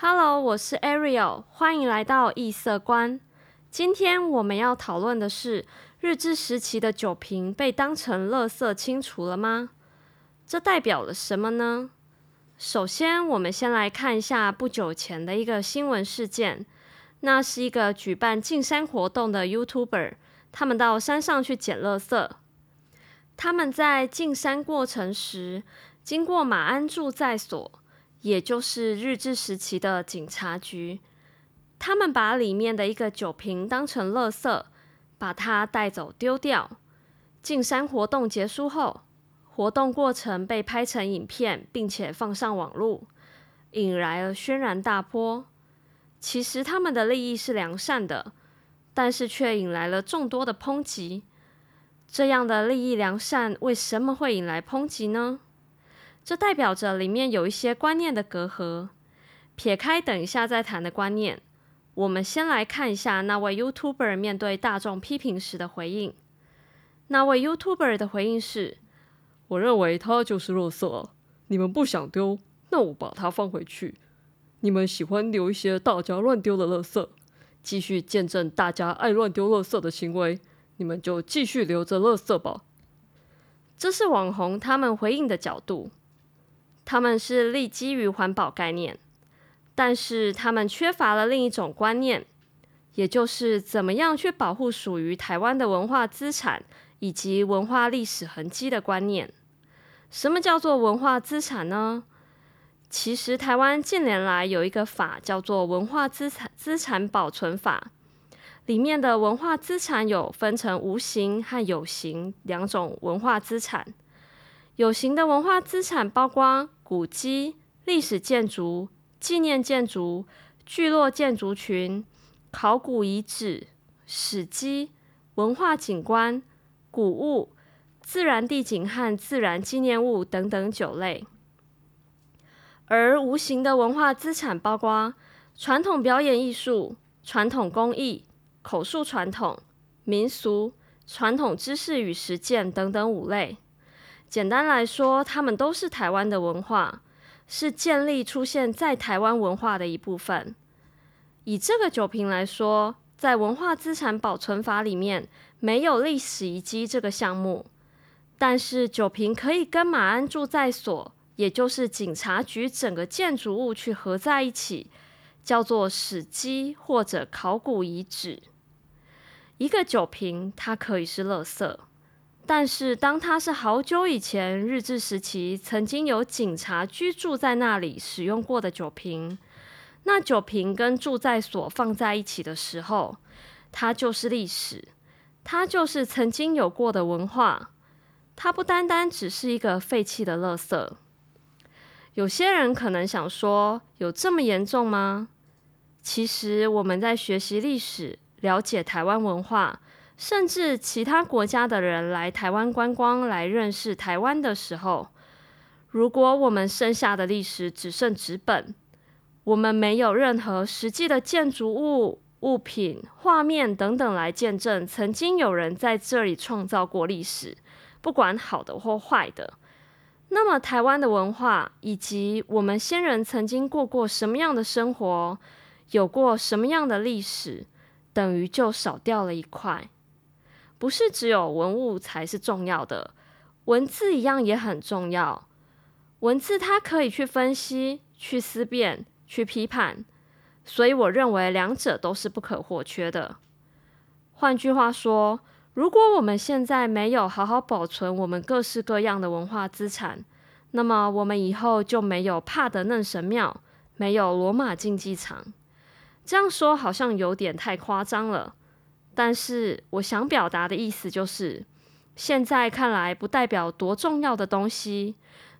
Hello，我是 Ariel，欢迎来到异色观。今天我们要讨论的是日治时期的酒瓶被当成垃圾清除了吗？这代表了什么呢？首先，我们先来看一下不久前的一个新闻事件。那是一个举办进山活动的 YouTuber，他们到山上去捡垃圾。他们在进山过程时，经过马鞍驻在所，也就是日治时期的警察局。他们把里面的一个酒瓶当成垃圾，把它带走丢掉。进山活动结束后，活动过程被拍成影片，并且放上网络，引来了轩然大波。其实他们的利益是良善的，但是却引来了众多的抨击。这样的利益良善为什么会引来抨击呢？这代表着里面有一些观念的隔阂。撇开等一下再谈的观念，我们先来看一下那位 YouTuber 面对大众批评时的回应。那位 YouTuber 的回应是：“我认为它就是垃圾，你们不想丢，那我把它放回去。你们喜欢留一些大家乱丢的垃圾，继续见证大家爱乱丢垃圾的行为，你们就继续留着垃圾吧。”这是网红他们回应的角度，他们是立基于环保概念。但是他们缺乏了另一种观念，也就是怎么样去保护属于台湾的文化资产以及文化历史痕迹的观念。什么叫做文化资产呢？其实台湾近年来有一个法叫做《文化资产资产保存法》，里面的文化资产有分成无形和有形两种文化资产。有形的文化资产包括古迹、历史建筑。纪念建筑、聚落建筑群、考古遗址、史迹、文化景观、古物、自然地景和自然纪念物等等九类。而无形的文化资产包括传统表演艺术、传统工艺、口述传统、民俗、传统知识与实践等等五类。简单来说，它们都是台湾的文化。是建立出现在台湾文化的一部分。以这个酒瓶来说，在文化资产保存法里面没有历史遗迹这个项目，但是酒瓶可以跟马鞍住在所，也就是警察局整个建筑物去合在一起，叫做史迹或者考古遗址。一个酒瓶，它可以是垃圾。但是，当它是好久以前日治时期曾经有警察居住在那里使用过的酒瓶，那酒瓶跟住在所放在一起的时候，它就是历史，它就是曾经有过的文化，它不单单只是一个废弃的垃圾。有些人可能想说，有这么严重吗？其实我们在学习历史，了解台湾文化。甚至其他国家的人来台湾观光、来认识台湾的时候，如果我们剩下的历史只剩纸本，我们没有任何实际的建筑物、物品、画面等等来见证曾经有人在这里创造过历史，不管好的或坏的，那么台湾的文化以及我们先人曾经过过什么样的生活，有过什么样的历史，等于就少掉了一块。不是只有文物才是重要的，文字一样也很重要。文字它可以去分析、去思辨、去批判，所以我认为两者都是不可或缺的。换句话说，如果我们现在没有好好保存我们各式各样的文化资产，那么我们以后就没有帕德嫩神庙，没有罗马竞技场。这样说好像有点太夸张了。但是我想表达的意思就是，现在看来不代表多重要的东西，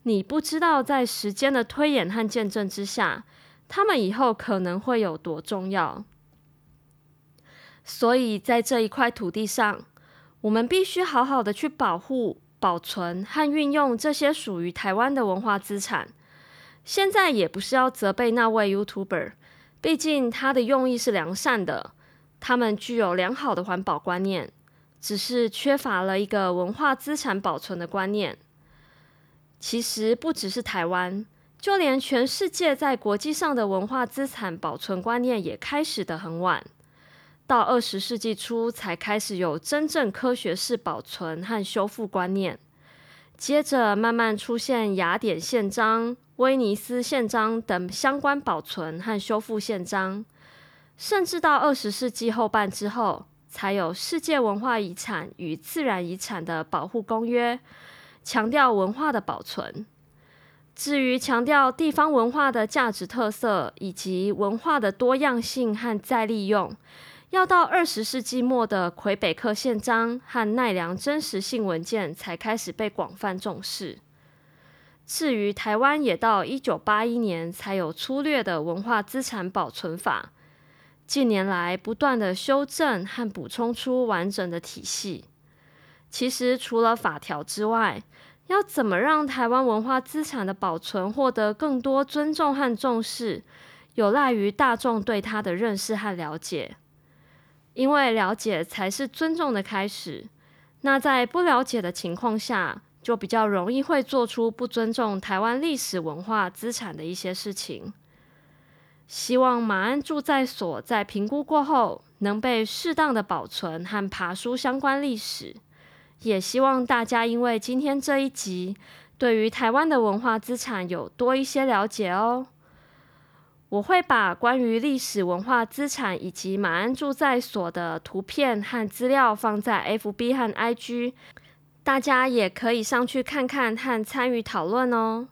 你不知道在时间的推演和见证之下，他们以后可能会有多重要。所以在这一块土地上，我们必须好好的去保护、保存和运用这些属于台湾的文化资产。现在也不是要责备那位 YouTuber，毕竟他的用意是良善的。他们具有良好的环保观念，只是缺乏了一个文化资产保存的观念。其实不只是台湾，就连全世界在国际上的文化资产保存观念也开始的很晚，到二十世纪初才开始有真正科学式保存和修复观念。接着慢慢出现雅典宪章、威尼斯宪章等相关保存和修复宪章，甚至到二十世纪后半之后，才有世界文化遗产与自然遗产的保护公约，强调文化的保存。至于强调地方文化的价值特色以及文化的多样性和再利用。要到二十世纪末的魁北克宪章和奈良真实性文件才开始被广泛重视。至于台湾，也到一九八一年才有粗略的文化资产保存法。近年来不断的修正和补充出完整的体系。其实除了法条之外，要怎么让台湾文化资产的保存获得更多尊重和重视，有赖于大众对它的认识和了解。因为了解才是尊重的开始，那在不了解的情况下，就比较容易会做出不尊重台湾历史文化资产的一些事情。希望马鞍住在所在评估过后，能被适当的保存和爬书相关历史。也希望大家因为今天这一集，对于台湾的文化资产有多一些了解哦。我会把关于历史文化资产以及马鞍住在所的图片和资料放在 FB 和 IG，大家也可以上去看看和参与讨论哦。